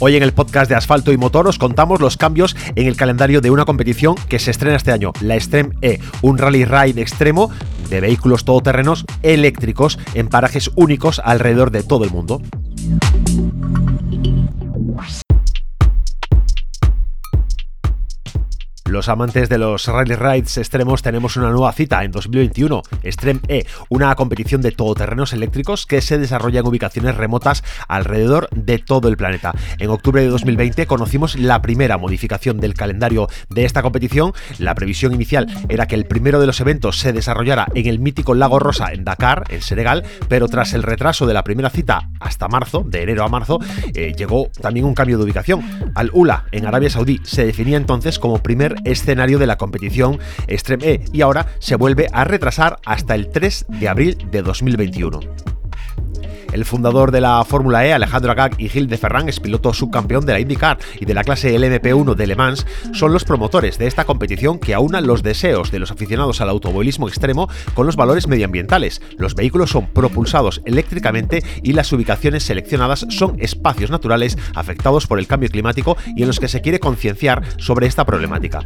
Hoy en el podcast de Asfalto y Motor os contamos los cambios en el calendario de una competición que se estrena este año, la Extreme E, un rally ride extremo de vehículos todoterrenos eléctricos en parajes únicos alrededor de todo el mundo. Los amantes de los rally rides extremos tenemos una nueva cita en 2021, Extreme E, una competición de todoterrenos eléctricos que se desarrolla en ubicaciones remotas alrededor de todo el planeta. En octubre de 2020 conocimos la primera modificación del calendario de esta competición. La previsión inicial era que el primero de los eventos se desarrollara en el mítico Lago Rosa en Dakar, en Senegal, pero tras el retraso de la primera cita hasta marzo, de enero a marzo, eh, llegó también un cambio de ubicación. Al Ula, en Arabia Saudí, se definía entonces como primer escenario de la competición Extreme E y ahora se vuelve a retrasar hasta el 3 de abril de 2021. El fundador de la Fórmula E, Alejandro Agag y Gil de Ferran, es piloto subcampeón de la IndyCar y de la clase LMP1 de Le Mans, son los promotores de esta competición que aúna los deseos de los aficionados al automovilismo extremo con los valores medioambientales. Los vehículos son propulsados eléctricamente y las ubicaciones seleccionadas son espacios naturales afectados por el cambio climático y en los que se quiere concienciar sobre esta problemática.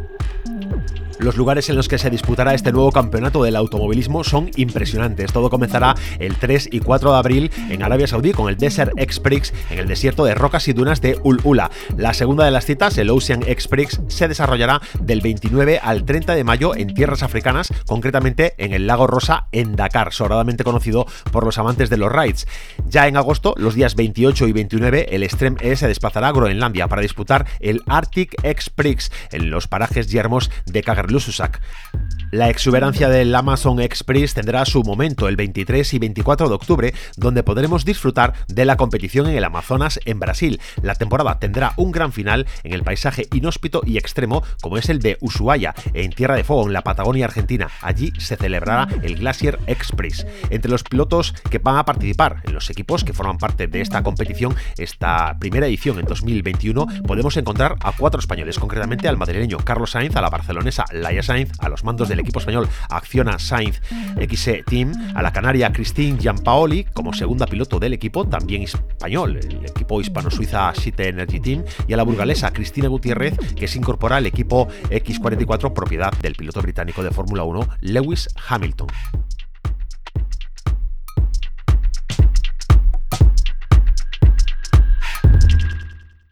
Los lugares en los que se disputará este nuevo campeonato del automovilismo son impresionantes. Todo comenzará el 3 y 4 de abril en Arabia Saudí con el Desert X Prix en el desierto de rocas y dunas de Ul Ula. La segunda de las citas, el Ocean X Prix, se desarrollará del 29 al 30 de mayo en tierras africanas, concretamente en el Lago Rosa en Dakar, sobradamente conocido por los amantes de los rides. Ya en agosto, los días 28 y 29, el Extreme E se desplazará a Groenlandia para disputar el Arctic X Prix en los parajes yermos de Kagerlu la exuberancia del Amazon Express tendrá su momento el 23 y 24 de octubre, donde podremos disfrutar de la competición en el Amazonas en Brasil. La temporada tendrá un gran final en el paisaje inhóspito y extremo como es el de Ushuaia, en Tierra de Fuego, en la Patagonia Argentina. Allí se celebrará el Glacier Express. Entre los pilotos que van a participar en los equipos que forman parte de esta competición, esta primera edición en 2021, podemos encontrar a cuatro españoles, concretamente al madrileño Carlos Sainz, a la barcelonesa Laia Sainz, a los mandos del equipo español Acciona Sainz XE Team, a la canaria Christine Giampaoli como segunda piloto del equipo, también español, el equipo hispano-suiza Cite Energy Team, y a la burgalesa Cristina Gutiérrez, que se incorpora al equipo X44 propiedad del piloto británico de Fórmula 1 Lewis Hamilton.